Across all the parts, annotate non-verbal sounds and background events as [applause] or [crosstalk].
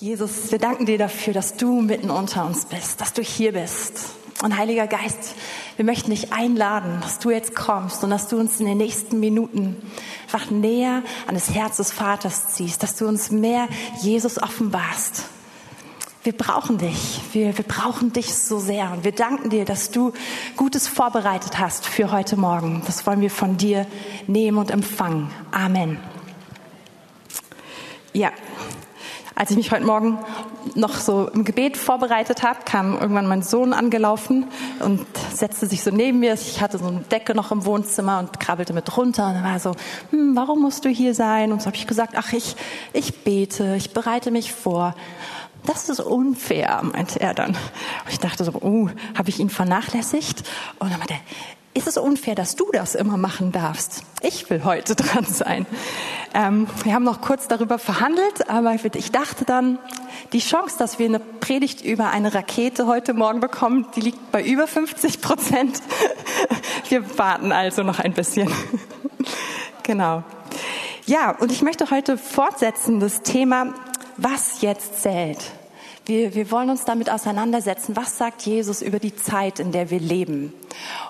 Jesus, wir danken dir dafür, dass du mitten unter uns bist, dass du hier bist. Und Heiliger Geist, wir möchten dich einladen, dass du jetzt kommst und dass du uns in den nächsten Minuten einfach näher an das Herz des Vaters ziehst, dass du uns mehr Jesus offenbarst. Wir brauchen dich. Wir, wir brauchen dich so sehr. Und wir danken dir, dass du Gutes vorbereitet hast für heute Morgen. Das wollen wir von dir nehmen und empfangen. Amen. Ja, als ich mich heute Morgen noch so im Gebet vorbereitet habe, kam irgendwann mein Sohn angelaufen und setzte sich so neben mir. Ich hatte so eine Decke noch im Wohnzimmer und krabbelte mit runter und er war so, hm, warum musst du hier sein? Und so habe ich gesagt, ach, ich, ich bete, ich bereite mich vor. Das ist unfair, meinte er dann. Und ich dachte so, oh, habe ich ihn vernachlässigt? Und dann meinte er, ist es unfair, dass du das immer machen darfst? Ich will heute [laughs] dran sein. Ähm, wir haben noch kurz darüber verhandelt, aber ich dachte dann, die Chance, dass wir eine Predigt über eine Rakete heute Morgen bekommen, die liegt bei über 50 Prozent. [laughs] Wir warten also noch ein bisschen. [laughs] Genau. Ja, und ich möchte heute fortsetzen das Thema, was jetzt zählt. Wir, wir wollen uns damit auseinandersetzen. Was sagt Jesus über die Zeit, in der wir leben?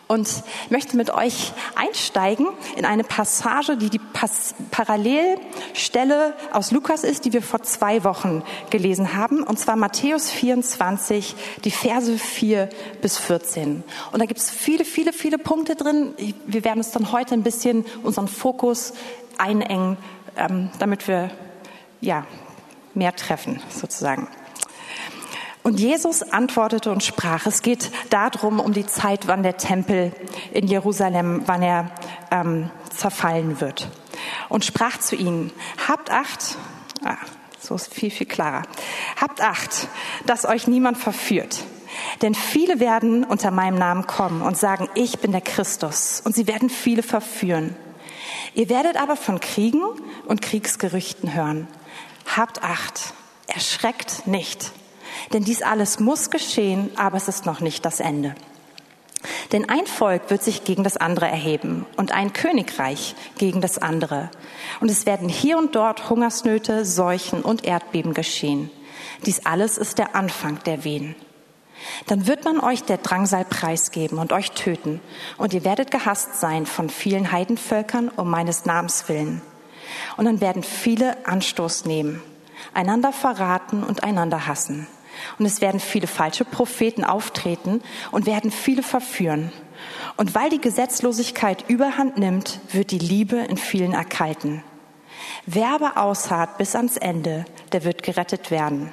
Und möchte mit euch einsteigen in eine Passage, die die Pas Parallelstelle aus Lukas ist, die wir vor zwei Wochen gelesen haben. Und zwar Matthäus 24, die Verse 4 bis 14. Und da gibt es viele, viele, viele Punkte drin. Wir werden uns dann heute ein bisschen unseren Fokus einengen, ähm, damit wir ja, mehr treffen, sozusagen. Und Jesus antwortete und sprach, es geht darum, um die Zeit, wann der Tempel in Jerusalem, wann er ähm, zerfallen wird. Und sprach zu ihnen, habt Acht, ah, so ist viel, viel klarer, habt Acht, dass euch niemand verführt. Denn viele werden unter meinem Namen kommen und sagen, ich bin der Christus. Und sie werden viele verführen. Ihr werdet aber von Kriegen und Kriegsgerüchten hören. Habt Acht, erschreckt nicht denn dies alles muss geschehen, aber es ist noch nicht das Ende. Denn ein Volk wird sich gegen das andere erheben und ein Königreich gegen das andere. Und es werden hier und dort Hungersnöte, Seuchen und Erdbeben geschehen. Dies alles ist der Anfang der Wehen. Dann wird man euch der Drangsal preisgeben und euch töten, und ihr werdet gehasst sein von vielen Heidenvölkern um meines Namens willen. Und dann werden viele Anstoß nehmen, einander verraten und einander hassen. Und es werden viele falsche Propheten auftreten und werden viele verführen. Und weil die Gesetzlosigkeit überhand nimmt, wird die Liebe in vielen erkalten. Wer aber ausharrt bis ans Ende, der wird gerettet werden.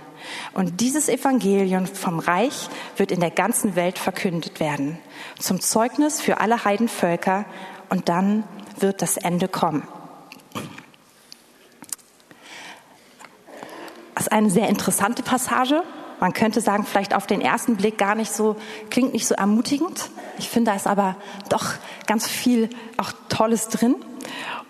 Und dieses Evangelium vom Reich wird in der ganzen Welt verkündet werden, zum Zeugnis für alle Heidenvölker, und dann wird das Ende kommen. Das ist eine sehr interessante Passage. Man könnte sagen, vielleicht auf den ersten Blick gar nicht so, klingt nicht so ermutigend. Ich finde, da ist aber doch ganz viel auch Tolles drin.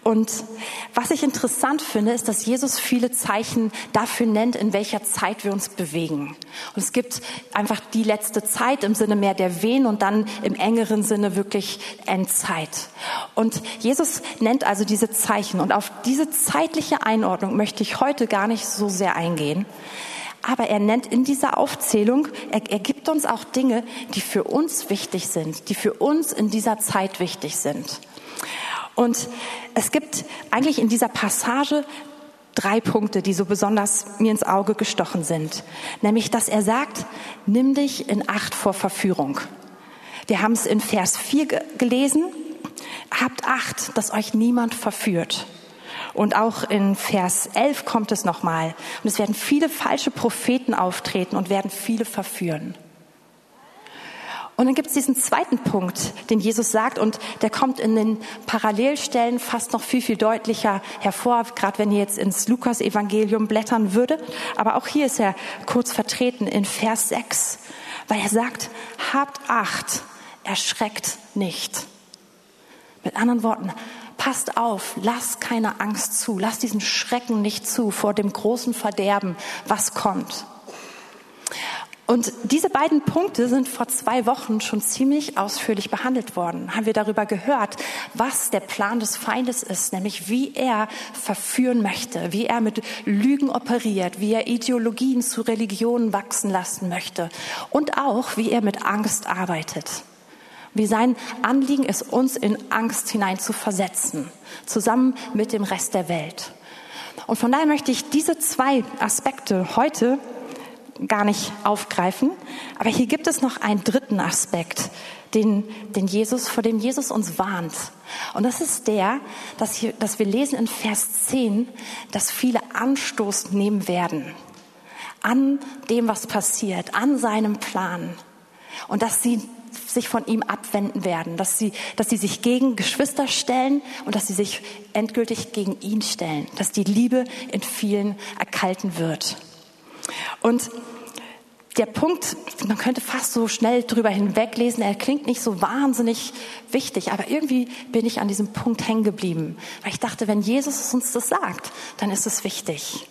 Und was ich interessant finde, ist, dass Jesus viele Zeichen dafür nennt, in welcher Zeit wir uns bewegen. Und es gibt einfach die letzte Zeit im Sinne mehr der Wehen und dann im engeren Sinne wirklich Endzeit. Und Jesus nennt also diese Zeichen. Und auf diese zeitliche Einordnung möchte ich heute gar nicht so sehr eingehen. Aber er nennt in dieser Aufzählung, er, er gibt uns auch Dinge, die für uns wichtig sind, die für uns in dieser Zeit wichtig sind. Und es gibt eigentlich in dieser Passage drei Punkte, die so besonders mir ins Auge gestochen sind. Nämlich, dass er sagt, nimm dich in Acht vor Verführung. Wir haben es in Vers 4 gelesen. Habt Acht, dass euch niemand verführt. Und auch in Vers 11 kommt es nochmal. Und es werden viele falsche Propheten auftreten und werden viele verführen. Und dann gibt es diesen zweiten Punkt, den Jesus sagt, und der kommt in den Parallelstellen fast noch viel, viel deutlicher hervor, gerade wenn ihr jetzt ins Lukas-Evangelium blättern würdet. Aber auch hier ist er kurz vertreten in Vers 6, weil er sagt, habt Acht, erschreckt nicht. Mit anderen Worten, passt auf, lass keine Angst zu, lass diesen Schrecken nicht zu vor dem großen Verderben, was kommt. Und diese beiden Punkte sind vor zwei Wochen schon ziemlich ausführlich behandelt worden. Haben wir darüber gehört, was der Plan des Feindes ist, nämlich wie er verführen möchte, wie er mit Lügen operiert, wie er Ideologien zu Religionen wachsen lassen möchte und auch, wie er mit Angst arbeitet. Wie sein Anliegen ist, uns in Angst hinein zu versetzen, zusammen mit dem Rest der Welt. Und von daher möchte ich diese zwei Aspekte heute gar nicht aufgreifen. Aber hier gibt es noch einen dritten Aspekt, den, den Jesus, vor dem Jesus uns warnt. Und das ist der, dass, hier, dass wir lesen in Vers 10, dass viele Anstoß nehmen werden an dem, was passiert, an seinem Plan. Und dass sie sich von ihm abwenden werden, dass sie, dass sie sich gegen Geschwister stellen und dass sie sich endgültig gegen ihn stellen, dass die Liebe in vielen erkalten wird. Und der Punkt, man könnte fast so schnell drüber hinweglesen, er klingt nicht so wahnsinnig wichtig, aber irgendwie bin ich an diesem Punkt hängen geblieben, weil ich dachte, wenn Jesus uns das sagt, dann ist es wichtig.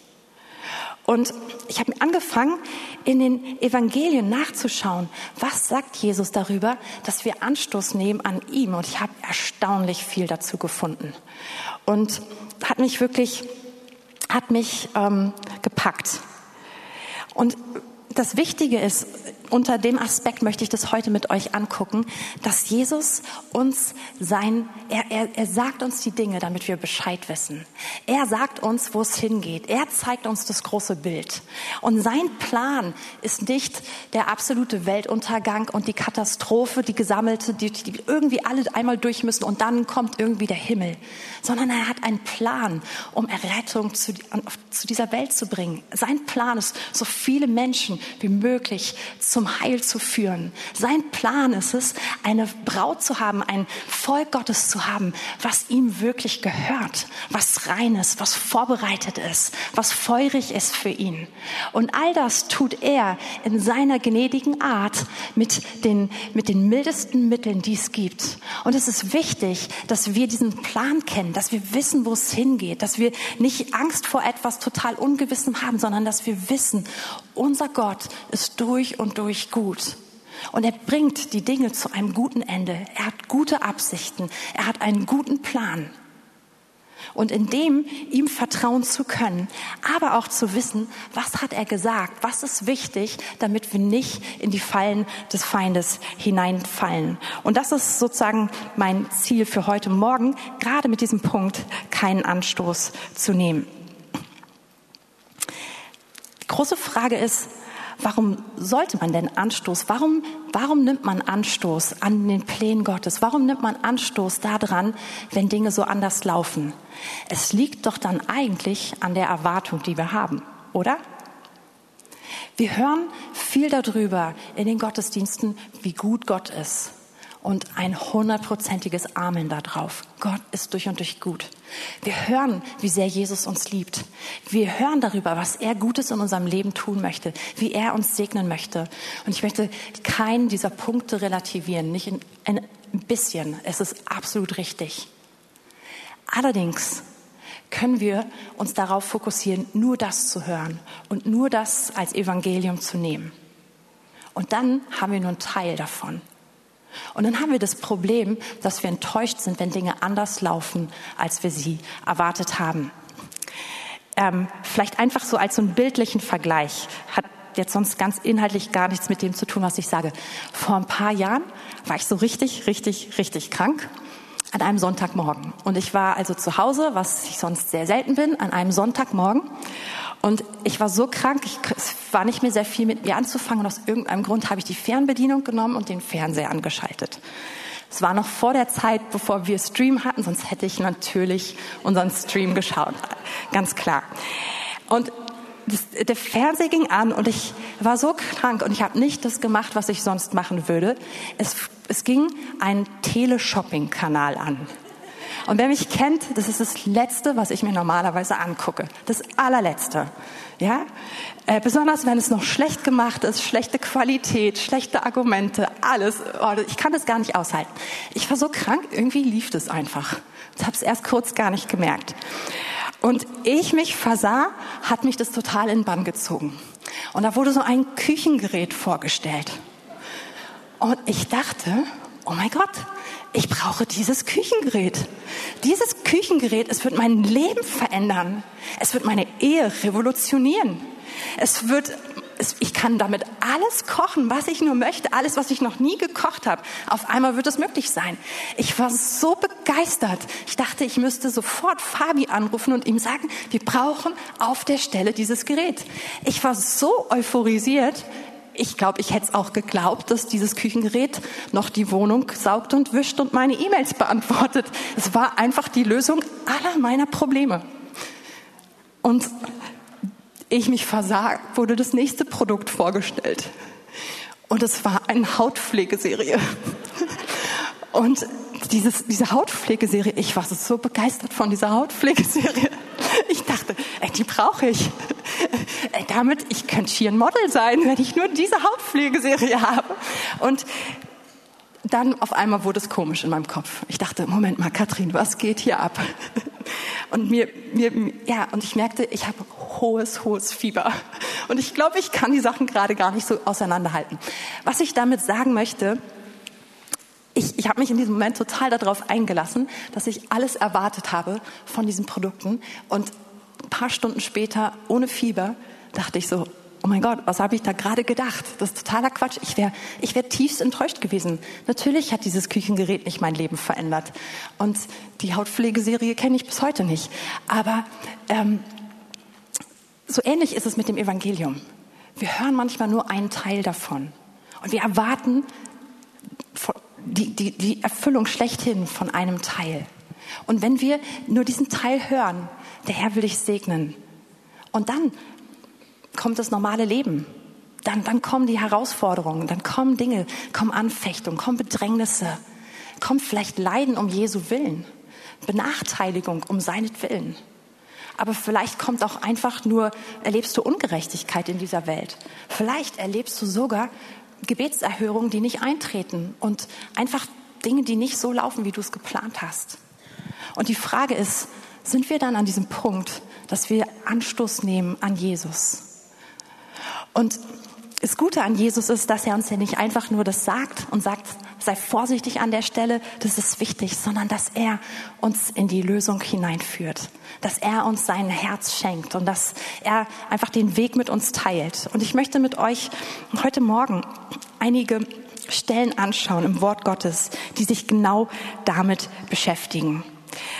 Und ich habe angefangen, in den Evangelien nachzuschauen, was sagt Jesus darüber, dass wir Anstoß nehmen an ihm. Und ich habe erstaunlich viel dazu gefunden. Und hat mich wirklich, hat mich ähm, gepackt. Und das Wichtige ist, unter dem Aspekt möchte ich das heute mit euch angucken, dass Jesus uns sein, er, er, er sagt uns die Dinge, damit wir Bescheid wissen. Er sagt uns, wo es hingeht. Er zeigt uns das große Bild. Und sein Plan ist nicht der absolute Weltuntergang und die Katastrophe, die gesammelte, die, die irgendwie alle einmal durch müssen und dann kommt irgendwie der Himmel, sondern er hat einen Plan, um Errettung zu, zu dieser Welt zu bringen. Sein Plan ist, so viele Menschen wie möglich zu zum Heil zu führen. Sein Plan ist es, eine Braut zu haben, ein Volk Gottes zu haben, was ihm wirklich gehört, was rein ist, was vorbereitet ist, was feurig ist für ihn. Und all das tut er in seiner gnädigen Art mit den, mit den mildesten Mitteln, die es gibt. Und es ist wichtig, dass wir diesen Plan kennen, dass wir wissen, wo es hingeht, dass wir nicht Angst vor etwas total Ungewissem haben, sondern dass wir wissen, unser Gott ist durch und durch gut. Und er bringt die Dinge zu einem guten Ende. Er hat gute Absichten. Er hat einen guten Plan. Und in dem ihm vertrauen zu können, aber auch zu wissen, was hat er gesagt, was ist wichtig, damit wir nicht in die Fallen des Feindes hineinfallen. Und das ist sozusagen mein Ziel für heute Morgen, gerade mit diesem Punkt keinen Anstoß zu nehmen. Die große Frage ist, warum sollte man denn Anstoß? Warum, warum nimmt man Anstoß an den Plänen Gottes? Warum nimmt man Anstoß daran, wenn Dinge so anders laufen? Es liegt doch dann eigentlich an der Erwartung, die wir haben, oder? Wir hören viel darüber in den Gottesdiensten, wie gut Gott ist und ein hundertprozentiges Amen darauf. Gott ist durch und durch gut. Wir hören, wie sehr Jesus uns liebt. Wir hören darüber, was er Gutes in unserem Leben tun möchte, wie er uns segnen möchte. Und ich möchte keinen dieser Punkte relativieren, nicht in, ein bisschen. Es ist absolut richtig. Allerdings können wir uns darauf fokussieren, nur das zu hören und nur das als Evangelium zu nehmen. Und dann haben wir nur einen Teil davon. Und dann haben wir das Problem, dass wir enttäuscht sind, wenn Dinge anders laufen, als wir sie erwartet haben. Ähm, vielleicht einfach so als so einen bildlichen Vergleich. Hat jetzt sonst ganz inhaltlich gar nichts mit dem zu tun, was ich sage. Vor ein paar Jahren war ich so richtig, richtig, richtig krank an einem Sonntagmorgen. Und ich war also zu Hause, was ich sonst sehr selten bin, an einem Sonntagmorgen. Und ich war so krank, ich, es war nicht mehr sehr viel mit mir anzufangen. Und aus irgendeinem Grund habe ich die Fernbedienung genommen und den Fernseher angeschaltet. Es war noch vor der Zeit, bevor wir Stream hatten, sonst hätte ich natürlich unseren Stream geschaut. Ganz klar. Und das, der Fernseher ging an und ich war so krank und ich habe nicht das gemacht, was ich sonst machen würde. Es, es ging ein Teleshopping-Kanal an. Und wer mich kennt, das ist das Letzte, was ich mir normalerweise angucke. Das allerletzte. Ja? Äh, besonders wenn es noch schlecht gemacht ist, schlechte Qualität, schlechte Argumente, alles. Oh, ich kann das gar nicht aushalten. Ich war so krank, irgendwie lief das einfach. Ich habe es erst kurz gar nicht gemerkt. Und ich mich versah, hat mich das total in Bann gezogen. Und da wurde so ein Küchengerät vorgestellt. Und ich dachte, oh mein Gott, ich brauche dieses Küchengerät. Dieses Küchengerät, es wird mein Leben verändern. Es wird meine Ehe revolutionieren. Es wird ich kann damit alles kochen, was ich nur möchte, alles, was ich noch nie gekocht habe. Auf einmal wird es möglich sein. Ich war so begeistert. Ich dachte, ich müsste sofort Fabi anrufen und ihm sagen, wir brauchen auf der Stelle dieses Gerät. Ich war so euphorisiert. Ich glaube, ich hätte es auch geglaubt, dass dieses Küchengerät noch die Wohnung saugt und wischt und meine E-Mails beantwortet. Es war einfach die Lösung aller meiner Probleme. Und ich mich versagt, wurde das nächste Produkt vorgestellt. Und es war eine Hautpflegeserie. Und dieses, diese Hautpflegeserie, ich war so begeistert von dieser Hautpflegeserie. Ich dachte, ey, die brauche ich. Ey, damit, ich könnte hier ein Model sein, wenn ich nur diese Hautpflegeserie habe. Und dann auf einmal wurde es komisch in meinem Kopf. Ich dachte, Moment mal, Katrin, was geht hier ab? Und mir, mir, ja, und ich merkte, ich habe hohes, hohes Fieber. Und ich glaube, ich kann die Sachen gerade gar nicht so auseinanderhalten. Was ich damit sagen möchte, ich, ich habe mich in diesem Moment total darauf eingelassen, dass ich alles erwartet habe von diesen Produkten. Und ein paar Stunden später, ohne Fieber, dachte ich so, oh mein Gott, was habe ich da gerade gedacht? Das ist totaler Quatsch. Ich wäre ich wär tiefst enttäuscht gewesen. Natürlich hat dieses Küchengerät nicht mein Leben verändert. Und die Hautpflegeserie kenne ich bis heute nicht. Aber ähm, so ähnlich ist es mit dem Evangelium. Wir hören manchmal nur einen Teil davon. Und wir erwarten die, die, die Erfüllung schlechthin von einem Teil. Und wenn wir nur diesen Teil hören, der Herr will dich segnen. Und dann kommt das normale Leben. Dann, dann kommen die Herausforderungen, dann kommen Dinge, kommen Anfechtungen, kommen Bedrängnisse, kommt vielleicht Leiden um Jesu Willen, Benachteiligung um seinetwillen. Aber vielleicht kommt auch einfach nur, erlebst du Ungerechtigkeit in dieser Welt. Vielleicht erlebst du sogar Gebetserhörungen, die nicht eintreten und einfach Dinge, die nicht so laufen, wie du es geplant hast. Und die Frage ist, sind wir dann an diesem Punkt, dass wir Anstoß nehmen an Jesus? Und das Gute an Jesus ist, dass er uns ja nicht einfach nur das sagt und sagt, sei vorsichtig an der Stelle, das ist wichtig, sondern dass er uns in die Lösung hineinführt, dass er uns sein Herz schenkt und dass er einfach den Weg mit uns teilt. Und ich möchte mit euch heute Morgen einige Stellen anschauen im Wort Gottes, die sich genau damit beschäftigen.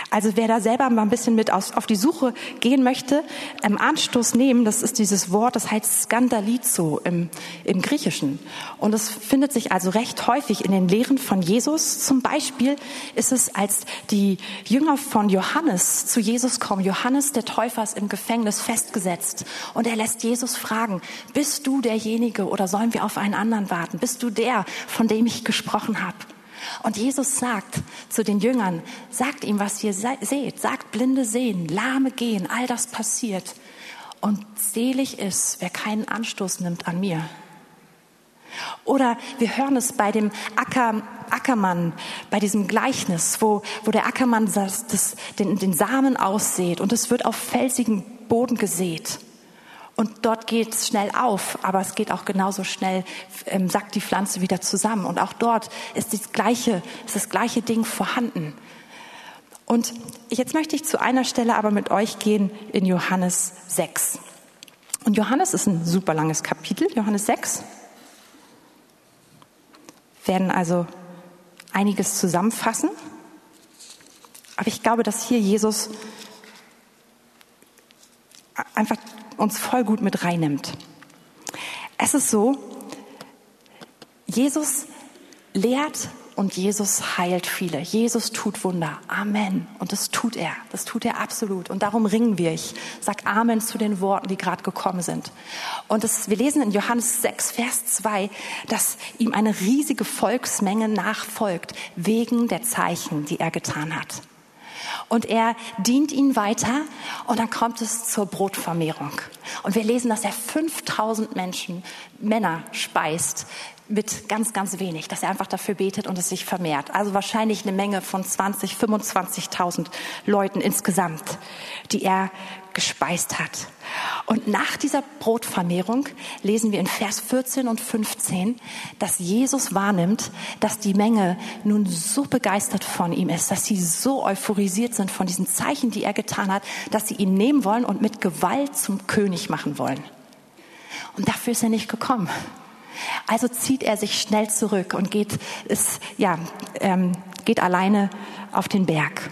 Also wer da selber mal ein bisschen mit auf die Suche gehen möchte, ähm, Anstoß nehmen, das ist dieses Wort, das heißt Skandalizo im, im Griechischen. Und es findet sich also recht häufig in den Lehren von Jesus. Zum Beispiel ist es, als die Jünger von Johannes zu Jesus kommen. Johannes der Täufer ist im Gefängnis festgesetzt und er lässt Jesus fragen, bist du derjenige oder sollen wir auf einen anderen warten? Bist du der, von dem ich gesprochen habe? Und Jesus sagt zu den Jüngern, sagt ihm, was ihr seht, sagt Blinde sehen, Lahme gehen, all das passiert. Und selig ist, wer keinen Anstoß nimmt an mir. Oder wir hören es bei dem Acker, Ackermann, bei diesem Gleichnis, wo, wo der Ackermann das, das, den, den Samen aussät und es wird auf felsigen Boden gesät. Und dort geht es schnell auf, aber es geht auch genauso schnell, ähm, sackt die Pflanze wieder zusammen. Und auch dort ist, das gleiche, ist das gleiche Ding vorhanden. Und jetzt möchte ich zu einer Stelle aber mit euch gehen in Johannes 6. Und Johannes ist ein super langes Kapitel, Johannes 6. Wir werden also einiges zusammenfassen. Aber ich glaube, dass hier Jesus einfach uns voll gut mit reinnimmt. Es ist so, Jesus lehrt und Jesus heilt viele. Jesus tut Wunder. Amen. Und das tut er. Das tut er absolut. Und darum ringen wir. Ich sag Amen zu den Worten, die gerade gekommen sind. Und das, wir lesen in Johannes 6, Vers 2, dass ihm eine riesige Volksmenge nachfolgt, wegen der Zeichen, die er getan hat. Und er dient ihnen weiter und dann kommt es zur Brotvermehrung. Und wir lesen, dass er 5000 Menschen, Männer speist, mit ganz, ganz wenig, dass er einfach dafür betet und es sich vermehrt. Also wahrscheinlich eine Menge von 20, 25.000 Leuten insgesamt, die er gespeist hat. Und nach dieser Brotvermehrung lesen wir in Vers 14 und 15, dass Jesus wahrnimmt, dass die Menge nun so begeistert von ihm ist, dass sie so euphorisiert sind von diesen Zeichen, die er getan hat, dass sie ihn nehmen wollen und mit Gewalt zum König machen wollen. Und dafür ist er nicht gekommen. Also zieht er sich schnell zurück und geht, ist, ja, ähm, geht alleine auf den Berg.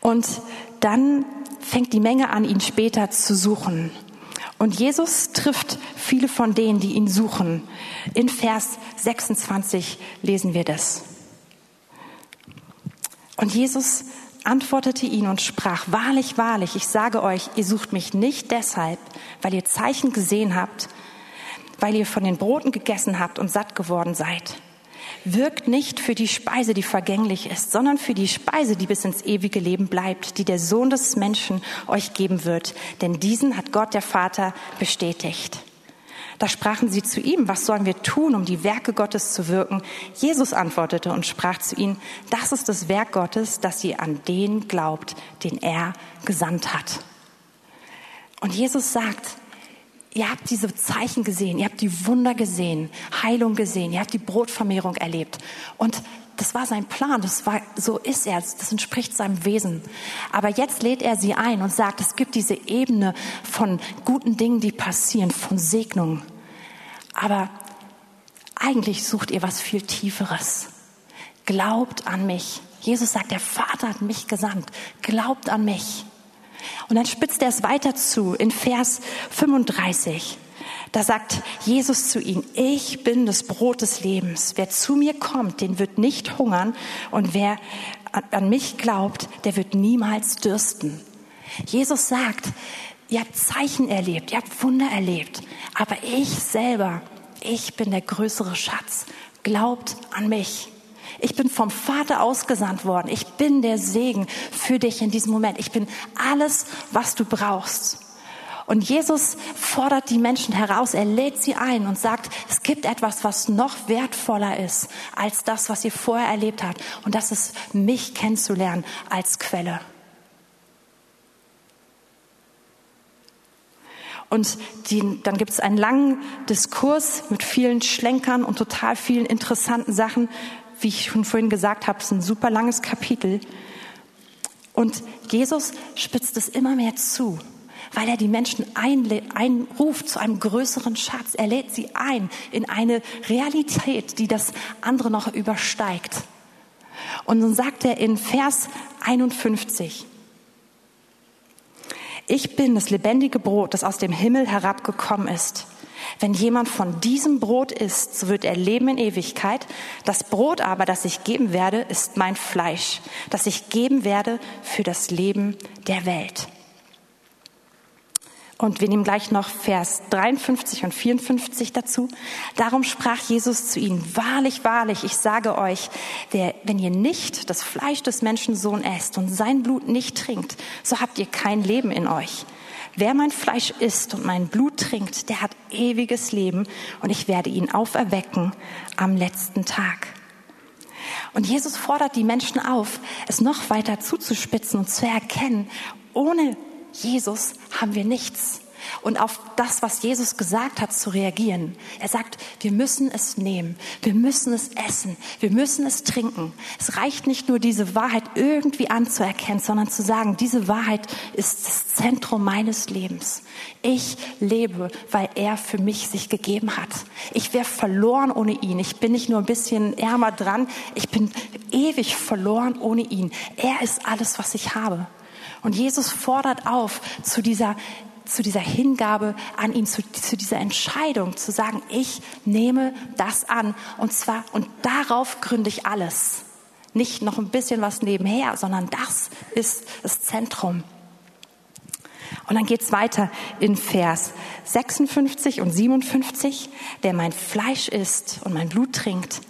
Und dann fängt die Menge an, ihn später zu suchen. Und Jesus trifft viele von denen, die ihn suchen. In Vers 26 lesen wir das. Und Jesus antwortete ihn und sprach, wahrlich, wahrlich, ich sage euch, ihr sucht mich nicht deshalb, weil ihr Zeichen gesehen habt, weil ihr von den Broten gegessen habt und satt geworden seid. Wirkt nicht für die Speise, die vergänglich ist, sondern für die Speise, die bis ins ewige Leben bleibt, die der Sohn des Menschen euch geben wird. Denn diesen hat Gott der Vater bestätigt. Da sprachen sie zu ihm, was sollen wir tun, um die Werke Gottes zu wirken? Jesus antwortete und sprach zu ihnen, das ist das Werk Gottes, dass ihr an den glaubt, den er gesandt hat. Und Jesus sagt, Ihr habt diese Zeichen gesehen, ihr habt die Wunder gesehen, Heilung gesehen, ihr habt die Brotvermehrung erlebt. Und das war sein Plan, das war, so ist er, das entspricht seinem Wesen. Aber jetzt lädt er sie ein und sagt, es gibt diese Ebene von guten Dingen, die passieren, von Segnungen. Aber eigentlich sucht ihr was viel Tieferes. Glaubt an mich. Jesus sagt, der Vater hat mich gesandt. Glaubt an mich. Und dann spitzt er es weiter zu in Vers 35. Da sagt Jesus zu ihnen, ich bin das Brot des Lebens. Wer zu mir kommt, den wird nicht hungern. Und wer an mich glaubt, der wird niemals dürsten. Jesus sagt, ihr habt Zeichen erlebt, ihr habt Wunder erlebt. Aber ich selber, ich bin der größere Schatz. Glaubt an mich. Ich bin vom Vater ausgesandt worden. Ich bin der Segen für dich in diesem Moment. Ich bin alles, was du brauchst. Und Jesus fordert die Menschen heraus, er lädt sie ein und sagt, es gibt etwas, was noch wertvoller ist als das, was ihr vorher erlebt habt. Und das ist, mich kennenzulernen als Quelle. Und die, dann gibt es einen langen Diskurs mit vielen Schlenkern und total vielen interessanten Sachen, wie ich schon vorhin gesagt habe, ist ein super langes Kapitel. Und Jesus spitzt es immer mehr zu, weil er die Menschen einruft zu einem größeren Schatz. Er lädt sie ein in eine Realität, die das andere noch übersteigt. Und dann sagt er in Vers 51, ich bin das lebendige Brot, das aus dem Himmel herabgekommen ist. Wenn jemand von diesem Brot isst, so wird er leben in Ewigkeit. Das Brot aber, das ich geben werde, ist mein Fleisch, das ich geben werde für das Leben der Welt. Und wir nehmen gleich noch Vers 53 und 54 dazu. Darum sprach Jesus zu ihnen, wahrlich, wahrlich, ich sage euch, der, wenn ihr nicht das Fleisch des Menschensohn esst und sein Blut nicht trinkt, so habt ihr kein Leben in euch. Wer mein Fleisch isst und mein Blut trinkt, der hat ewiges Leben und ich werde ihn auferwecken am letzten Tag. Und Jesus fordert die Menschen auf, es noch weiter zuzuspitzen und zu erkennen, ohne Jesus haben wir nichts und auf das, was Jesus gesagt hat, zu reagieren. Er sagt, wir müssen es nehmen, wir müssen es essen, wir müssen es trinken. Es reicht nicht nur, diese Wahrheit irgendwie anzuerkennen, sondern zu sagen, diese Wahrheit ist das Zentrum meines Lebens. Ich lebe, weil er für mich sich gegeben hat. Ich wäre verloren ohne ihn. Ich bin nicht nur ein bisschen ärmer dran, ich bin ewig verloren ohne ihn. Er ist alles, was ich habe. Und Jesus fordert auf zu dieser zu dieser Hingabe an ihn, zu, zu dieser Entscheidung zu sagen, ich nehme das an und zwar, und darauf gründe ich alles. Nicht noch ein bisschen was nebenher, sondern das ist das Zentrum. Und dann geht's weiter in Vers 56 und 57. Wer mein Fleisch isst und mein Blut trinkt,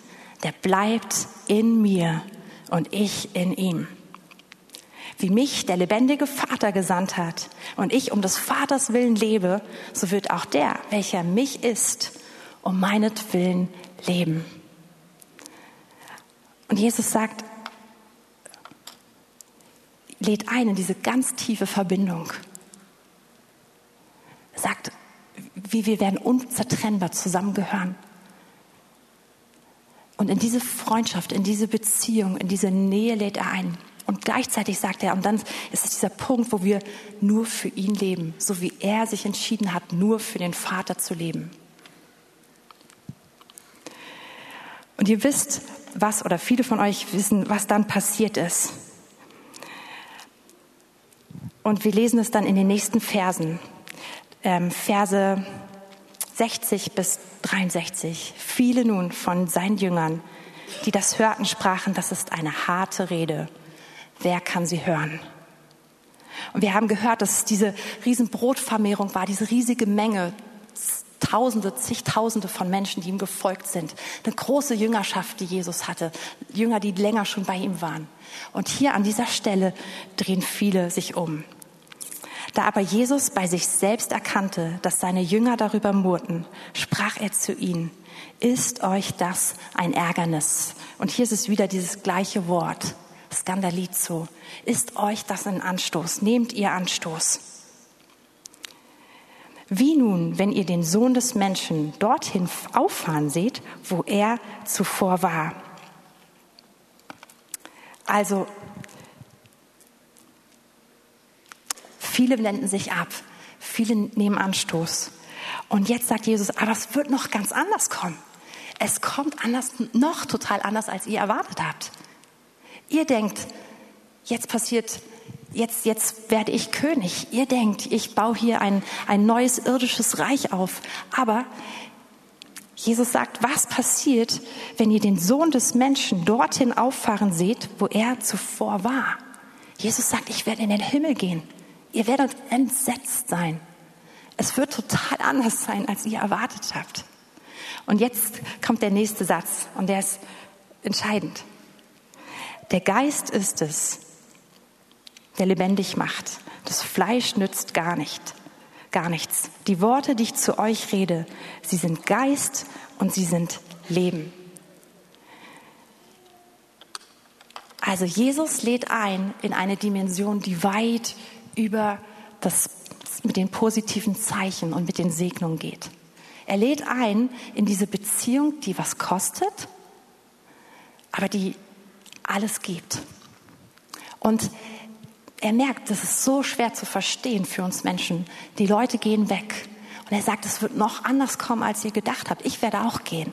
der bleibt in mir und ich in ihm wie mich der lebendige Vater gesandt hat und ich um des Vaters willen lebe, so wird auch der, welcher mich isst um meinetwillen leben. Und Jesus sagt, lädt ein in diese ganz tiefe Verbindung. Er sagt, wie wir werden unzertrennbar zusammengehören. Und in diese Freundschaft, in diese Beziehung, in diese Nähe lädt er ein. Und gleichzeitig sagt er, und dann ist es dieser Punkt, wo wir nur für ihn leben, so wie er sich entschieden hat, nur für den Vater zu leben. Und ihr wisst, was, oder viele von euch wissen, was dann passiert ist. Und wir lesen es dann in den nächsten Versen, ähm, Verse 60 bis 63. Viele nun von seinen Jüngern, die das hörten, sprachen, das ist eine harte Rede. Wer kann sie hören? Und wir haben gehört, dass es diese Riesenbrotvermehrung war, diese riesige Menge, Tausende, zigtausende von Menschen, die ihm gefolgt sind. Eine große Jüngerschaft, die Jesus hatte. Jünger, die länger schon bei ihm waren. Und hier an dieser Stelle drehen viele sich um. Da aber Jesus bei sich selbst erkannte, dass seine Jünger darüber murrten, sprach er zu ihnen, ist euch das ein Ärgernis? Und hier ist es wieder dieses gleiche Wort, Skandalizo. Ist euch das ein Anstoß? Nehmt ihr Anstoß? Wie nun, wenn ihr den Sohn des Menschen dorthin auffahren seht, wo er zuvor war? Also, viele wenden sich ab, viele nehmen Anstoß. Und jetzt sagt Jesus, aber es wird noch ganz anders kommen. Es kommt anders, noch total anders, als ihr erwartet habt. Ihr denkt, jetzt passiert jetzt, jetzt werde ich König. Ihr denkt, ich baue hier ein, ein neues irdisches Reich auf. Aber Jesus sagt, was passiert, wenn ihr den Sohn des Menschen dorthin auffahren seht, wo er zuvor war? Jesus sagt, ich werde in den Himmel gehen. Ihr werdet entsetzt sein. Es wird total anders sein, als ihr erwartet habt. Und jetzt kommt der nächste Satz und der ist entscheidend. Der Geist ist es, der lebendig macht. Das Fleisch nützt gar nicht, gar nichts. Die Worte, die ich zu euch rede, sie sind Geist und sie sind Leben. Also Jesus lädt ein in eine Dimension, die weit über das mit den positiven Zeichen und mit den Segnungen geht. Er lädt ein in diese Beziehung, die was kostet, aber die alles gibt. Und er merkt, das ist so schwer zu verstehen für uns Menschen. Die Leute gehen weg. Und er sagt, es wird noch anders kommen, als ihr gedacht habt. Ich werde auch gehen.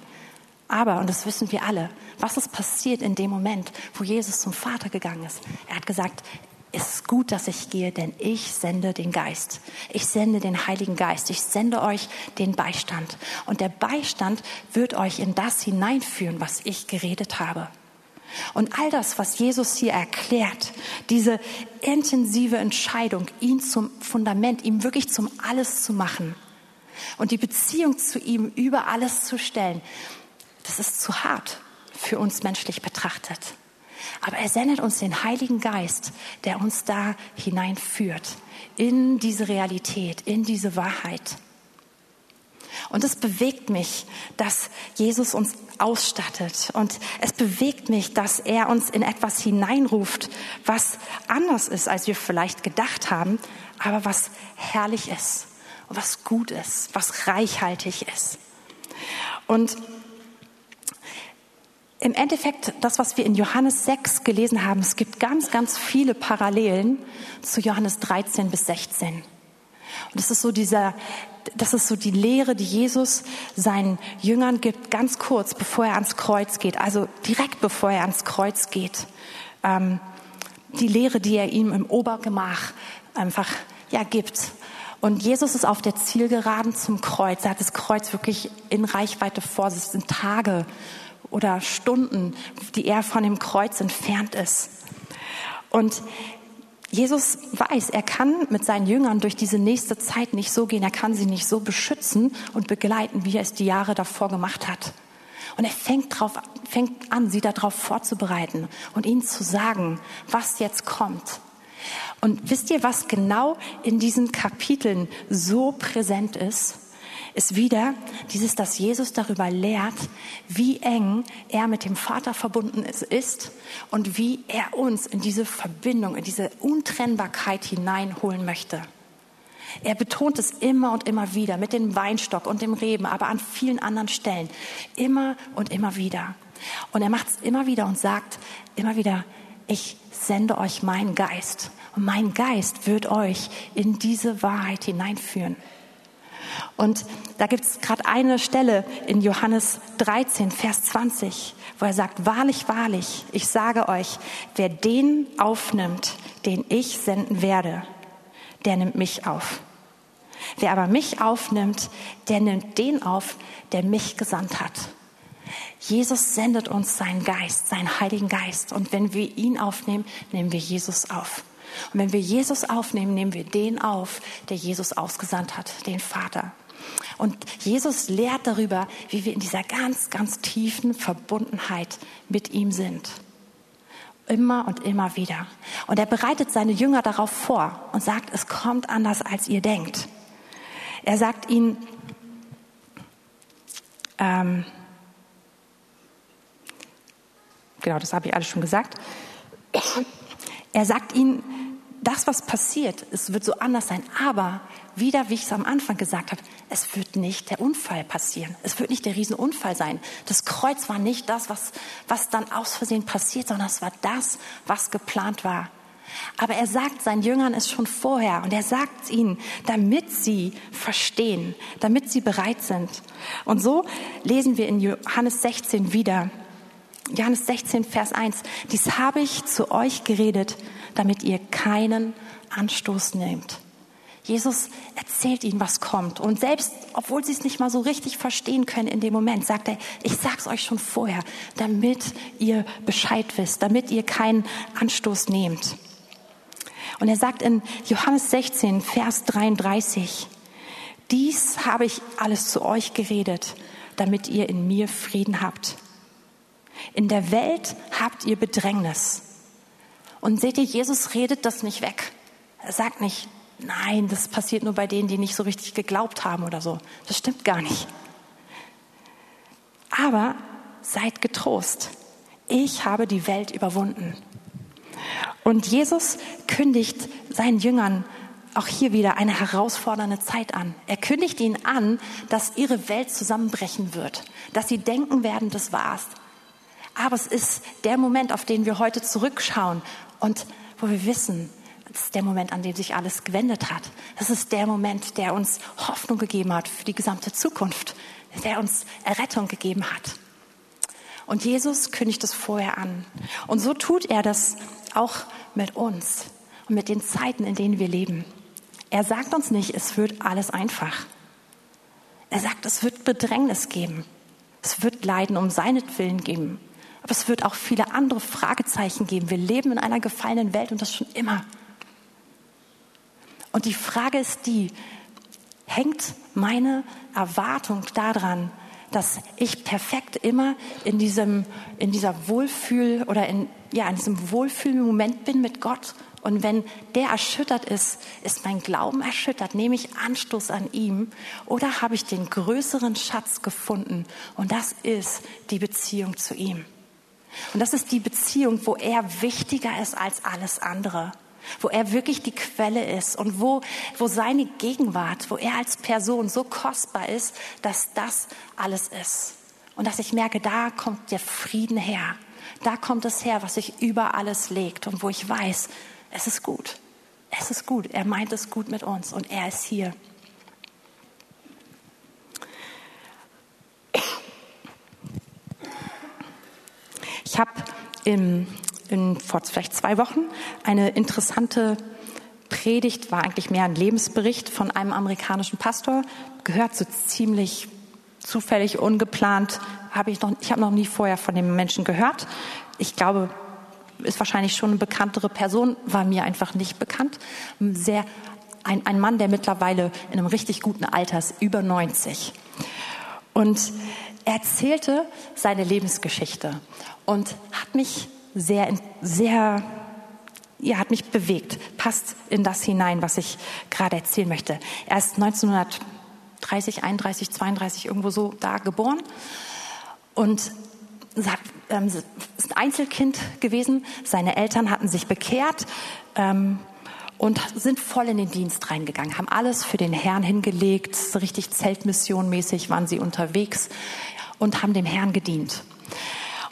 Aber, und das wissen wir alle, was ist passiert in dem Moment, wo Jesus zum Vater gegangen ist? Er hat gesagt, es ist gut, dass ich gehe, denn ich sende den Geist. Ich sende den Heiligen Geist. Ich sende euch den Beistand. Und der Beistand wird euch in das hineinführen, was ich geredet habe. Und all das, was Jesus hier erklärt, diese intensive Entscheidung, ihn zum Fundament, ihm wirklich zum Alles zu machen und die Beziehung zu ihm über alles zu stellen, das ist zu hart für uns menschlich betrachtet. Aber er sendet uns den Heiligen Geist, der uns da hineinführt, in diese Realität, in diese Wahrheit. Und es bewegt mich, dass Jesus uns ausstattet. Und es bewegt mich, dass er uns in etwas hineinruft, was anders ist, als wir vielleicht gedacht haben, aber was herrlich ist, was gut ist, was reichhaltig ist. Und im Endeffekt, das, was wir in Johannes 6 gelesen haben, es gibt ganz, ganz viele Parallelen zu Johannes 13 bis 16. Und das ist so dieser, das ist so die Lehre, die Jesus seinen Jüngern gibt, ganz kurz, bevor er ans Kreuz geht, also direkt bevor er ans Kreuz geht. Ähm, die Lehre, die er ihm im Obergemach einfach ja gibt. Und Jesus ist auf der Zielgeraden zum Kreuz. Er hat das Kreuz wirklich in Reichweite vor sich. Es sind Tage oder Stunden, die er von dem Kreuz entfernt ist. Und Jesus weiß, er kann mit seinen Jüngern durch diese nächste Zeit nicht so gehen, er kann sie nicht so beschützen und begleiten, wie er es die Jahre davor gemacht hat. Und er fängt, drauf, fängt an, sie darauf vorzubereiten und ihnen zu sagen, was jetzt kommt. Und wisst ihr, was genau in diesen Kapiteln so präsent ist? Ist wieder dieses, dass Jesus darüber lehrt, wie eng er mit dem Vater verbunden ist und wie er uns in diese Verbindung, in diese Untrennbarkeit hineinholen möchte. Er betont es immer und immer wieder mit dem Weinstock und dem Reben, aber an vielen anderen Stellen. Immer und immer wieder. Und er macht es immer wieder und sagt immer wieder, ich sende euch meinen Geist. Und mein Geist wird euch in diese Wahrheit hineinführen. Und da gibt es gerade eine Stelle in Johannes 13, Vers 20, wo er sagt, wahrlich, wahrlich, ich sage euch, wer den aufnimmt, den ich senden werde, der nimmt mich auf. Wer aber mich aufnimmt, der nimmt den auf, der mich gesandt hat. Jesus sendet uns seinen Geist, seinen Heiligen Geist. Und wenn wir ihn aufnehmen, nehmen wir Jesus auf. Und wenn wir Jesus aufnehmen, nehmen wir den auf, der Jesus ausgesandt hat, den Vater. Und Jesus lehrt darüber, wie wir in dieser ganz, ganz tiefen Verbundenheit mit ihm sind. Immer und immer wieder. Und er bereitet seine Jünger darauf vor und sagt, es kommt anders, als ihr denkt. Er sagt ihnen, ähm, genau, das habe ich alles schon gesagt. Er sagt ihnen, das, was passiert, es wird so anders sein. Aber wieder, wie ich es am Anfang gesagt habe, es wird nicht der Unfall passieren. Es wird nicht der Riesenunfall sein. Das Kreuz war nicht das, was, was dann aus Versehen passiert, sondern es war das, was geplant war. Aber er sagt seinen Jüngern es schon vorher und er sagt es ihnen, damit sie verstehen, damit sie bereit sind. Und so lesen wir in Johannes 16 wieder. Johannes 16, Vers 1. Dies habe ich zu euch geredet, damit ihr keinen Anstoß nehmt. Jesus erzählt ihnen, was kommt. Und selbst, obwohl sie es nicht mal so richtig verstehen können in dem Moment, sagt er, ich sag's euch schon vorher, damit ihr Bescheid wisst, damit ihr keinen Anstoß nehmt. Und er sagt in Johannes 16, Vers 33, dies habe ich alles zu euch geredet, damit ihr in mir Frieden habt. In der Welt habt ihr Bedrängnis. Und seht ihr, Jesus redet das nicht weg. Er sagt nicht, nein, das passiert nur bei denen, die nicht so richtig geglaubt haben oder so. Das stimmt gar nicht. Aber seid getrost. Ich habe die Welt überwunden. Und Jesus kündigt seinen Jüngern auch hier wieder eine herausfordernde Zeit an. Er kündigt ihnen an, dass ihre Welt zusammenbrechen wird, dass sie denken werden, das war's. Aber es ist der Moment, auf den wir heute zurückschauen und wo wir wissen, das ist der Moment, an dem sich alles gewendet hat. Das ist der Moment, der uns Hoffnung gegeben hat für die gesamte Zukunft, der uns Errettung gegeben hat. Und Jesus kündigt es vorher an. Und so tut er das auch mit uns und mit den Zeiten, in denen wir leben. Er sagt uns nicht, es wird alles einfach. Er sagt, es wird Bedrängnis geben. Es wird Leiden um seinetwillen geben. Aber es wird auch viele andere Fragezeichen geben. Wir leben in einer gefallenen Welt und das schon immer. Und die Frage ist die, hängt meine Erwartung daran, dass ich perfekt immer in diesem, in dieser Wohlfühl oder in, ja, in diesem Wohlfühlmoment bin mit Gott. Und wenn der erschüttert ist, ist mein Glauben erschüttert, nehme ich Anstoß an ihm oder habe ich den größeren Schatz gefunden? Und das ist die Beziehung zu ihm. Und das ist die Beziehung, wo er wichtiger ist als alles andere wo er wirklich die Quelle ist und wo, wo seine Gegenwart, wo er als Person so kostbar ist, dass das alles ist. Und dass ich merke, da kommt der Frieden her. Da kommt es her, was sich über alles legt und wo ich weiß, es ist gut. Es ist gut. Er meint es gut mit uns und er ist hier. Ich habe im in, vor vielleicht zwei Wochen eine interessante Predigt, war eigentlich mehr ein Lebensbericht von einem amerikanischen Pastor, gehört so ziemlich zufällig, ungeplant, habe ich noch, ich habe noch nie vorher von dem Menschen gehört. Ich glaube, ist wahrscheinlich schon eine bekanntere Person, war mir einfach nicht bekannt. Sehr, ein, ein Mann, der mittlerweile in einem richtig guten Alter ist, über 90. Und er erzählte seine Lebensgeschichte und hat mich sehr, sehr, ja, hat mich bewegt, passt in das hinein, was ich gerade erzählen möchte. Er ist 1900 30, 31, 32 irgendwo so da geboren und ähm, ist ein Einzelkind gewesen. Seine Eltern hatten sich bekehrt ähm, und sind voll in den Dienst reingegangen, haben alles für den Herrn hingelegt, so richtig Zeltmissionmäßig waren sie unterwegs und haben dem Herrn gedient.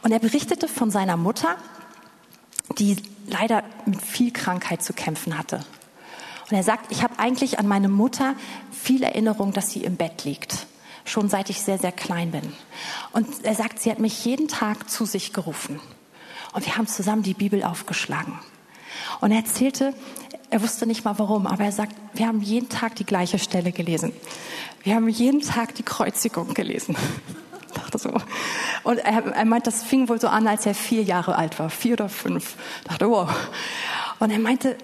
Und er berichtete von seiner Mutter, die leider mit viel Krankheit zu kämpfen hatte. Und er sagt, ich habe eigentlich an meine Mutter viel Erinnerung, dass sie im Bett liegt schon seit ich sehr, sehr klein bin. Und er sagt, sie hat mich jeden Tag zu sich gerufen. Und wir haben zusammen die Bibel aufgeschlagen. Und er erzählte, er wusste nicht mal warum, aber er sagt, wir haben jeden Tag die gleiche Stelle gelesen. Wir haben jeden Tag die Kreuzigung gelesen. [laughs] Dachte so. Und er, er meint, das fing wohl so an, als er vier Jahre alt war, vier oder fünf. Dachte, wow. Und er meinte,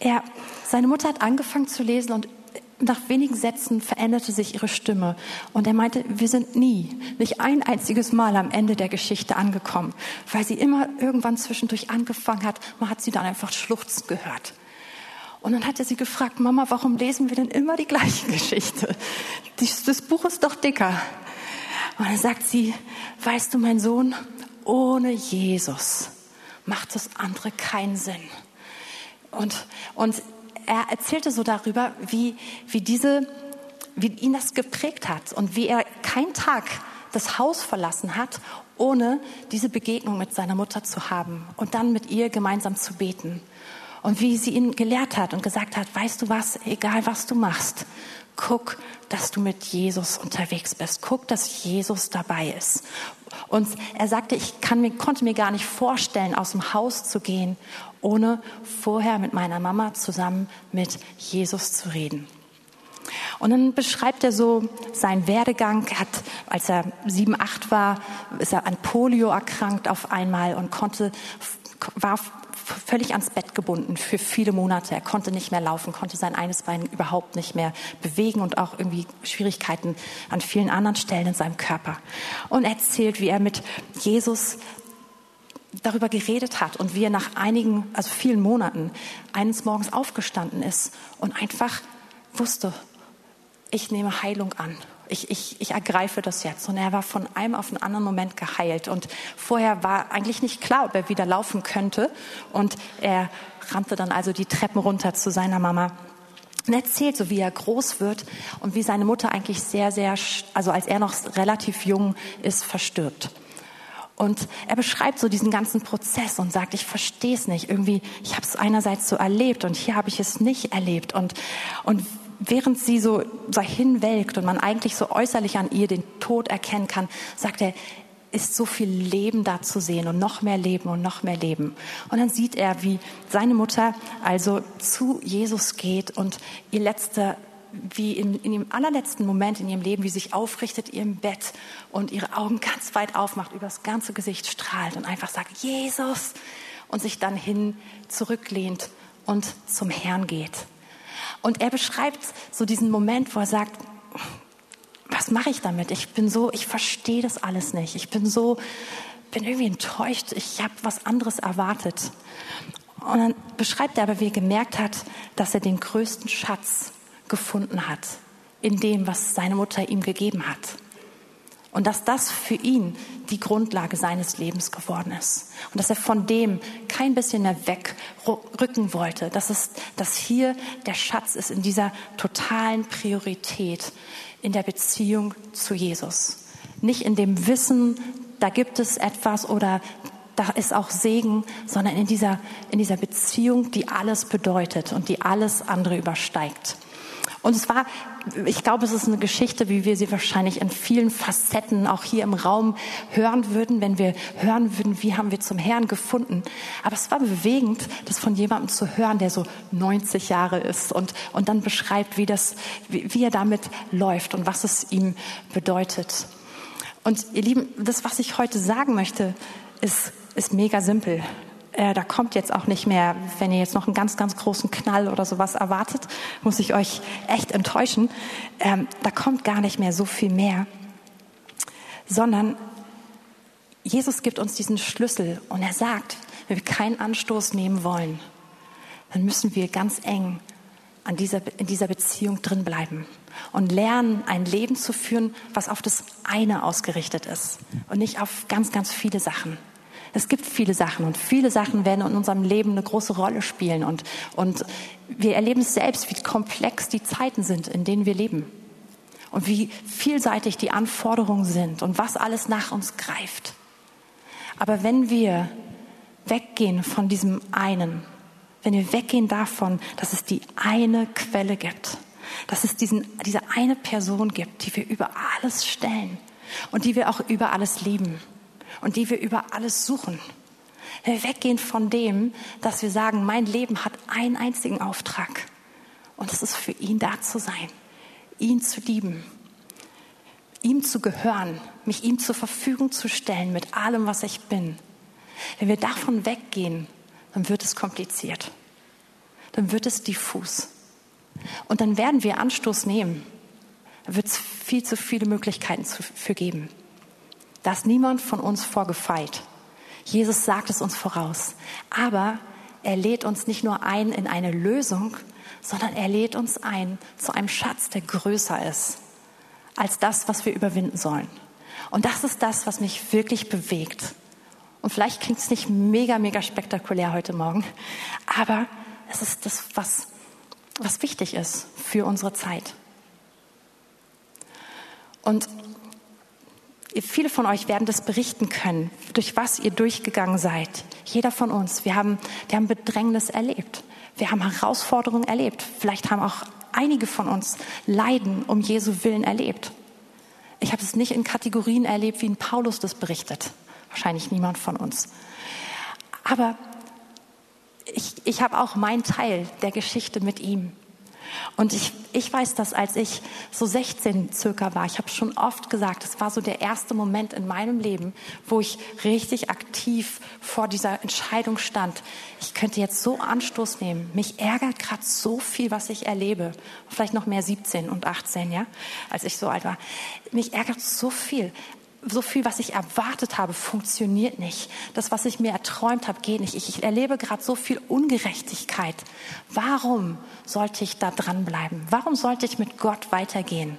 er, seine Mutter hat angefangen zu lesen und nach wenigen Sätzen veränderte sich ihre Stimme und er meinte, wir sind nie, nicht ein einziges Mal am Ende der Geschichte angekommen, weil sie immer irgendwann zwischendurch angefangen hat, man hat sie dann einfach schluchzen gehört. Und dann hat er sie gefragt, Mama, warum lesen wir denn immer die gleiche [laughs] Geschichte? Das Buch ist doch dicker. Und dann sagt sie, weißt du, mein Sohn, ohne Jesus macht das andere keinen Sinn. Und, und er erzählte so darüber, wie, wie, diese, wie ihn das geprägt hat und wie er keinen Tag das Haus verlassen hat, ohne diese Begegnung mit seiner Mutter zu haben und dann mit ihr gemeinsam zu beten. Und wie sie ihn gelehrt hat und gesagt hat, weißt du was, egal was du machst, guck, dass du mit Jesus unterwegs bist. Guck, dass Jesus dabei ist. Und er sagte, ich kann mir, konnte mir gar nicht vorstellen, aus dem Haus zu gehen, ohne vorher mit meiner Mama zusammen mit Jesus zu reden. Und dann beschreibt er so seinen Werdegang. Er hat, als er sieben, acht war, ist er an Polio erkrankt auf einmal und konnte, war völlig ans Bett gebunden für viele Monate. Er konnte nicht mehr laufen, konnte sein eines Bein überhaupt nicht mehr bewegen und auch irgendwie Schwierigkeiten an vielen anderen Stellen in seinem Körper. Und er erzählt, wie er mit Jesus darüber geredet hat und wie er nach einigen, also vielen Monaten eines Morgens aufgestanden ist und einfach wusste, ich nehme Heilung an. Ich, ich, ich ergreife das jetzt. Und er war von einem auf den anderen Moment geheilt. Und vorher war eigentlich nicht klar, ob er wieder laufen könnte. Und er rannte dann also die Treppen runter zu seiner Mama und erzählt so, wie er groß wird und wie seine Mutter eigentlich sehr, sehr, also als er noch relativ jung ist, verstirbt. Und er beschreibt so diesen ganzen Prozess und sagt, ich verstehe es nicht. Irgendwie, ich habe es einerseits so erlebt und hier habe ich es nicht erlebt. Und, und während sie so, so hinwelkt und man eigentlich so äußerlich an ihr den Tod erkennen kann, sagt er, ist so viel Leben da zu sehen und noch mehr Leben und noch mehr Leben. Und dann sieht er, wie seine Mutter also zu Jesus geht und ihr letzter wie in, in dem allerletzten Moment in ihrem Leben, wie sich aufrichtet ihrem Bett und ihre Augen ganz weit aufmacht, übers ganze Gesicht strahlt und einfach sagt, Jesus, und sich dann hin zurücklehnt und zum Herrn geht. Und er beschreibt so diesen Moment, wo er sagt, was mache ich damit? Ich bin so, ich verstehe das alles nicht. Ich bin so, bin irgendwie enttäuscht. Ich habe was anderes erwartet. Und dann beschreibt er aber, wie er gemerkt hat, dass er den größten Schatz gefunden hat in dem, was seine Mutter ihm gegeben hat. Und dass das für ihn die Grundlage seines Lebens geworden ist. Und dass er von dem kein bisschen mehr wegrücken wollte. Dass, es, dass hier der Schatz ist in dieser totalen Priorität in der Beziehung zu Jesus. Nicht in dem Wissen, da gibt es etwas oder da ist auch Segen, sondern in dieser, in dieser Beziehung, die alles bedeutet und die alles andere übersteigt. Und es war, ich glaube, es ist eine Geschichte, wie wir sie wahrscheinlich in vielen Facetten auch hier im Raum hören würden, wenn wir hören würden, wie haben wir zum Herrn gefunden. Aber es war bewegend, das von jemandem zu hören, der so 90 Jahre ist und, und dann beschreibt, wie, das, wie, wie er damit läuft und was es ihm bedeutet. Und ihr Lieben, das, was ich heute sagen möchte, ist, ist mega simpel äh, da kommt jetzt auch nicht mehr, wenn ihr jetzt noch einen ganz, ganz großen Knall oder sowas erwartet, muss ich euch echt enttäuschen. Ähm, da kommt gar nicht mehr so viel mehr, sondern Jesus gibt uns diesen Schlüssel und er sagt, wenn wir keinen Anstoß nehmen wollen, dann müssen wir ganz eng an dieser, in dieser Beziehung drin bleiben und lernen, ein Leben zu führen, was auf das eine ausgerichtet ist und nicht auf ganz, ganz viele Sachen. Es gibt viele Sachen und viele Sachen werden in unserem Leben eine große Rolle spielen und, und wir erleben es selbst, wie komplex die Zeiten sind, in denen wir leben und wie vielseitig die Anforderungen sind und was alles nach uns greift. Aber wenn wir weggehen von diesem einen, wenn wir weggehen davon, dass es die eine Quelle gibt, dass es diesen, diese eine Person gibt, die wir über alles stellen und die wir auch über alles lieben und die wir über alles suchen. Wir weggehen von dem, dass wir sagen, mein Leben hat einen einzigen Auftrag und es ist für ihn da zu sein, ihn zu lieben, ihm zu gehören, mich ihm zur Verfügung zu stellen mit allem, was ich bin. Wenn wir davon weggehen, dann wird es kompliziert. Dann wird es diffus. Und dann werden wir Anstoß nehmen. Da wird es viel zu viele Möglichkeiten für geben. Da ist niemand von uns vorgefeit. Jesus sagt es uns voraus. Aber er lädt uns nicht nur ein in eine Lösung, sondern er lädt uns ein zu einem Schatz, der größer ist als das, was wir überwinden sollen. Und das ist das, was mich wirklich bewegt. Und vielleicht klingt es nicht mega, mega spektakulär heute Morgen, aber es ist das, was, was wichtig ist für unsere Zeit. Und viele von euch werden das berichten können, durch was ihr durchgegangen seid. Jeder von uns. Wir haben, wir haben Bedrängnis erlebt. Wir haben Herausforderungen erlebt. Vielleicht haben auch einige von uns Leiden um Jesu Willen erlebt. Ich habe es nicht in Kategorien erlebt, wie ein Paulus das berichtet. Wahrscheinlich niemand von uns. Aber ich, ich habe auch meinen Teil der Geschichte mit ihm. Und ich, ich weiß das, als ich so 16 circa war, ich habe schon oft gesagt, es war so der erste Moment in meinem Leben, wo ich richtig aktiv vor dieser Entscheidung stand. Ich könnte jetzt so Anstoß nehmen. Mich ärgert gerade so viel, was ich erlebe. Vielleicht noch mehr 17 und 18, ja, als ich so alt war. Mich ärgert so viel so viel, was ich erwartet habe, funktioniert nicht. Das, was ich mir erträumt habe, geht nicht. Ich, erlebe gerade so viel Ungerechtigkeit. Warum sollte ich da dranbleiben? Warum sollte ich mit Gott weitergehen?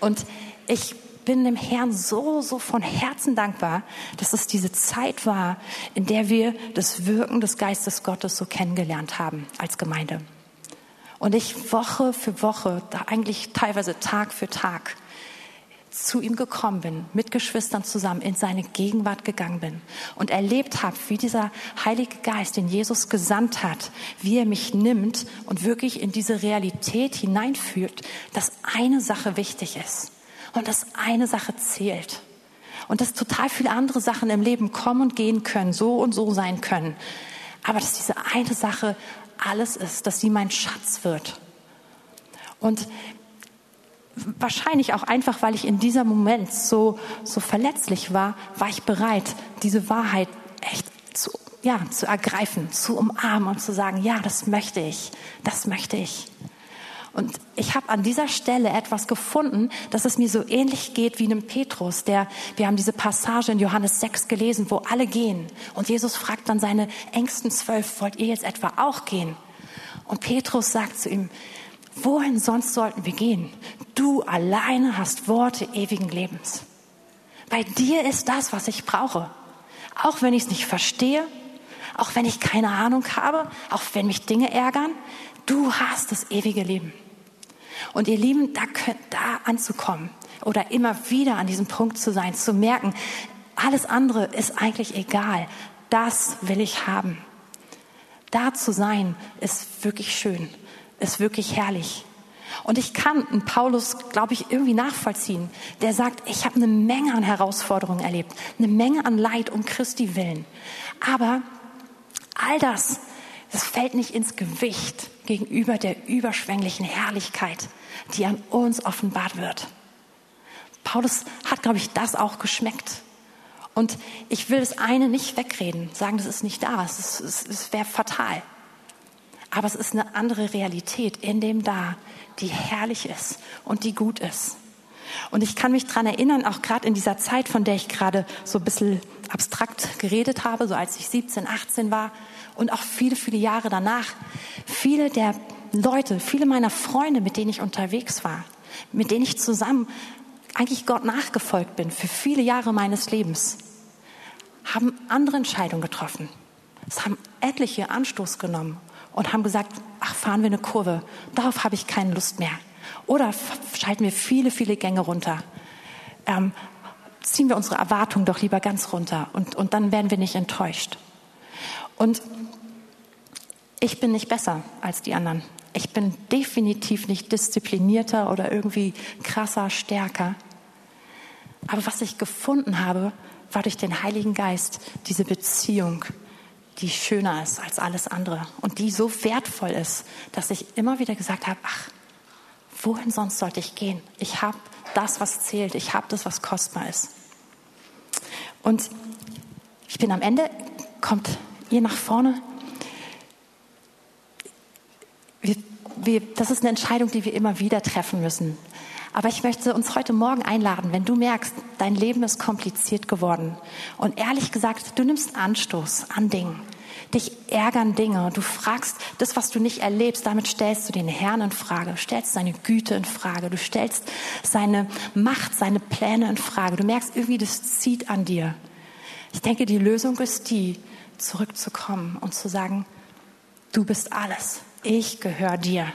Und ich bin dem Herrn so, so von Herzen dankbar, dass es diese Zeit war, in der wir das Wirken des Geistes Gottes so kennengelernt haben als Gemeinde. Und ich Woche für Woche, eigentlich teilweise Tag für Tag, zu ihm gekommen bin, mit Geschwistern zusammen in seine Gegenwart gegangen bin und erlebt habe, wie dieser Heilige Geist, den Jesus gesandt hat, wie er mich nimmt und wirklich in diese Realität hineinführt, dass eine Sache wichtig ist und dass eine Sache zählt und dass total viele andere Sachen im Leben kommen und gehen können, so und so sein können, aber dass diese eine Sache alles ist, dass sie mein Schatz wird. Und wahrscheinlich auch einfach, weil ich in dieser Moment so, so verletzlich war, war ich bereit, diese Wahrheit echt zu, ja, zu ergreifen, zu umarmen und zu sagen, ja, das möchte ich, das möchte ich. Und ich habe an dieser Stelle etwas gefunden, dass es mir so ähnlich geht wie einem Petrus, der, wir haben diese Passage in Johannes 6 gelesen, wo alle gehen. Und Jesus fragt dann seine engsten zwölf, wollt ihr jetzt etwa auch gehen? Und Petrus sagt zu ihm, Wohin sonst sollten wir gehen? Du alleine hast Worte ewigen Lebens. Bei dir ist das, was ich brauche. Auch wenn ich es nicht verstehe, auch wenn ich keine Ahnung habe, auch wenn mich Dinge ärgern, du hast das ewige Leben. Und ihr Lieben, da, da anzukommen oder immer wieder an diesem Punkt zu sein, zu merken, alles andere ist eigentlich egal. Das will ich haben. Da zu sein ist wirklich schön ist wirklich herrlich. Und ich kann einen Paulus, glaube ich, irgendwie nachvollziehen, der sagt, ich habe eine Menge an Herausforderungen erlebt, eine Menge an Leid um Christi willen. Aber all das, das fällt nicht ins Gewicht gegenüber der überschwänglichen Herrlichkeit, die an uns offenbart wird. Paulus hat, glaube ich, das auch geschmeckt. Und ich will das eine nicht wegreden, sagen, das ist nicht da, es, es wäre fatal. Aber es ist eine andere Realität in dem da, die herrlich ist und die gut ist. Und ich kann mich dran erinnern, auch gerade in dieser Zeit, von der ich gerade so ein bisschen abstrakt geredet habe, so als ich 17, 18 war und auch viele, viele Jahre danach, viele der Leute, viele meiner Freunde, mit denen ich unterwegs war, mit denen ich zusammen eigentlich Gott nachgefolgt bin für viele Jahre meines Lebens, haben andere Entscheidungen getroffen. Es haben etliche Anstoß genommen und haben gesagt, ach, fahren wir eine Kurve, darauf habe ich keine Lust mehr. Oder schalten wir viele, viele Gänge runter. Ähm, ziehen wir unsere Erwartungen doch lieber ganz runter und, und dann werden wir nicht enttäuscht. Und ich bin nicht besser als die anderen. Ich bin definitiv nicht disziplinierter oder irgendwie krasser, stärker. Aber was ich gefunden habe, war durch den Heiligen Geist diese Beziehung, die schöner ist als alles andere und die so wertvoll ist, dass ich immer wieder gesagt habe, ach, wohin sonst sollte ich gehen? Ich habe das, was zählt. Ich habe das, was kostbar ist. Und ich bin am Ende, kommt ihr nach vorne. Wir, wir, das ist eine Entscheidung, die wir immer wieder treffen müssen. Aber ich möchte uns heute Morgen einladen, wenn du merkst, dein Leben ist kompliziert geworden und ehrlich gesagt, du nimmst Anstoß an Dingen. Dich ärgern Dinge. Du fragst das, was du nicht erlebst, damit stellst du den Herrn in Frage, du stellst seine Güte in Frage, du stellst seine Macht, seine Pläne in Frage. Du merkst irgendwie, das zieht an dir. Ich denke, die Lösung ist die, zurückzukommen und zu sagen, du bist alles. Ich gehöre dir.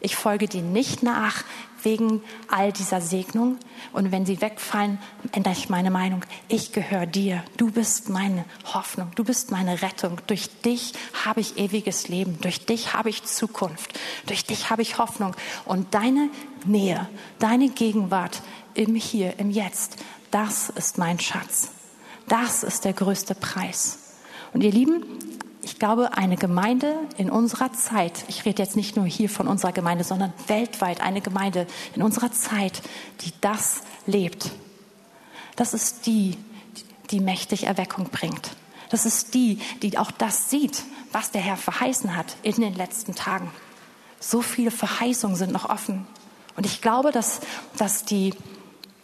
Ich folge dir nicht nach, wegen all dieser Segnung. Und wenn sie wegfallen, ändere ich meine Meinung. Ich gehöre dir. Du bist meine Hoffnung. Du bist meine Rettung. Durch dich habe ich ewiges Leben. Durch dich habe ich Zukunft. Durch dich habe ich Hoffnung. Und deine Nähe, deine Gegenwart im Hier, im Jetzt, das ist mein Schatz. Das ist der größte Preis. Und ihr Lieben, ich glaube, eine Gemeinde in unserer Zeit, ich rede jetzt nicht nur hier von unserer Gemeinde, sondern weltweit eine Gemeinde in unserer Zeit, die das lebt, das ist die, die mächtig Erweckung bringt. Das ist die, die auch das sieht, was der Herr verheißen hat in den letzten Tagen. So viele Verheißungen sind noch offen. Und ich glaube, dass, dass, die,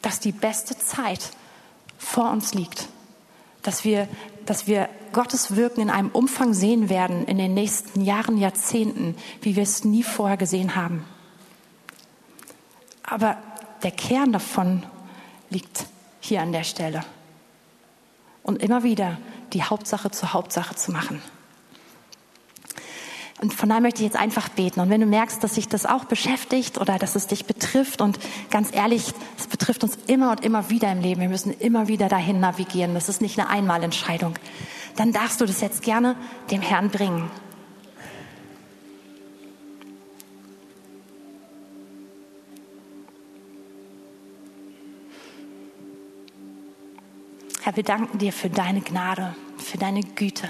dass die beste Zeit vor uns liegt. Dass wir, dass wir Gottes Wirken in einem Umfang sehen werden in den nächsten Jahren, Jahrzehnten, wie wir es nie vorher gesehen haben. Aber der Kern davon liegt hier an der Stelle. Und immer wieder die Hauptsache zur Hauptsache zu machen. Und von daher möchte ich jetzt einfach beten. Und wenn du merkst, dass sich das auch beschäftigt oder dass es dich betrifft und ganz ehrlich, es betrifft uns immer und immer wieder im Leben. Wir müssen immer wieder dahin navigieren. Das ist nicht eine Einmalentscheidung dann darfst du das jetzt gerne dem Herrn bringen. Herr, wir danken dir für deine Gnade, für deine Güte.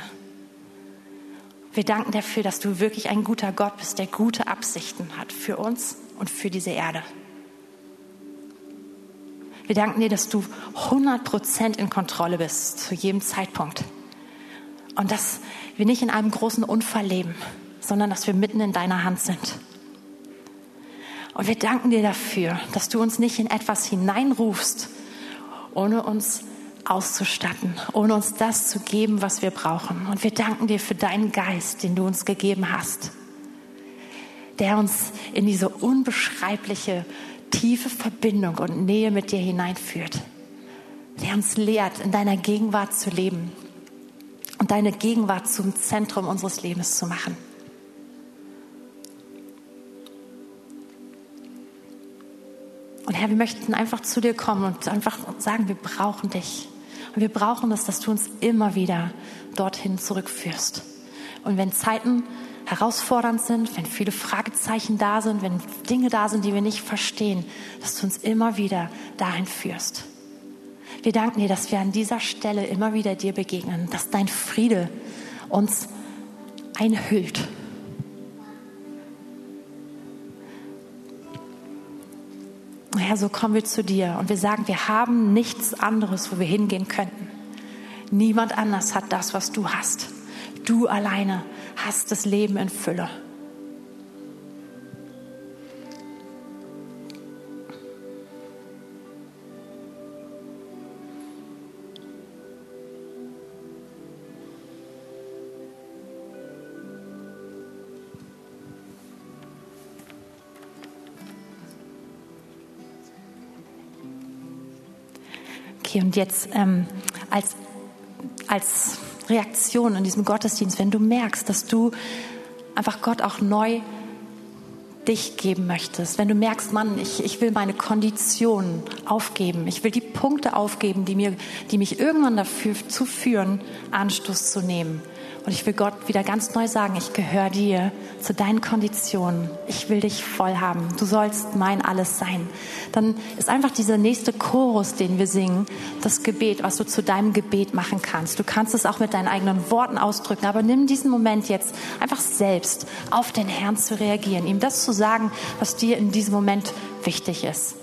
Wir danken dafür, dass du wirklich ein guter Gott bist, der gute Absichten hat für uns und für diese Erde. Wir danken dir, dass du 100% in Kontrolle bist zu jedem Zeitpunkt. Und dass wir nicht in einem großen Unfall leben, sondern dass wir mitten in deiner Hand sind. Und wir danken dir dafür, dass du uns nicht in etwas hineinrufst, ohne uns auszustatten, ohne uns das zu geben, was wir brauchen. Und wir danken dir für deinen Geist, den du uns gegeben hast, der uns in diese unbeschreibliche, tiefe Verbindung und Nähe mit dir hineinführt, der uns lehrt, in deiner Gegenwart zu leben und deine Gegenwart zum Zentrum unseres Lebens zu machen. Und Herr, wir möchten einfach zu dir kommen und einfach sagen, wir brauchen dich. Und wir brauchen es, dass du uns immer wieder dorthin zurückführst. Und wenn Zeiten herausfordernd sind, wenn viele Fragezeichen da sind, wenn Dinge da sind, die wir nicht verstehen, dass du uns immer wieder dahin führst. Wir danken dir, dass wir an dieser Stelle immer wieder dir begegnen, dass dein Friede uns einhüllt. Herr, so kommen wir zu dir und wir sagen, wir haben nichts anderes, wo wir hingehen könnten. Niemand anders hat das, was du hast. Du alleine hast das Leben in Fülle. Okay, und jetzt ähm, als, als Reaktion in diesem Gottesdienst, wenn du merkst, dass du einfach Gott auch neu dich geben möchtest, wenn du merkst, Mann, ich, ich will meine Konditionen aufgeben, ich will die Punkte aufgeben, die, mir, die mich irgendwann dafür zu führen, Anstoß zu nehmen, und ich will Gott wieder ganz neu sagen, ich gehöre dir zu deinen Konditionen. Ich will dich voll haben. Du sollst mein alles sein. Dann ist einfach dieser nächste Chorus, den wir singen, das Gebet, was du zu deinem Gebet machen kannst. Du kannst es auch mit deinen eigenen Worten ausdrücken, aber nimm diesen Moment jetzt einfach selbst auf den Herrn zu reagieren, ihm das zu sagen, was dir in diesem Moment wichtig ist.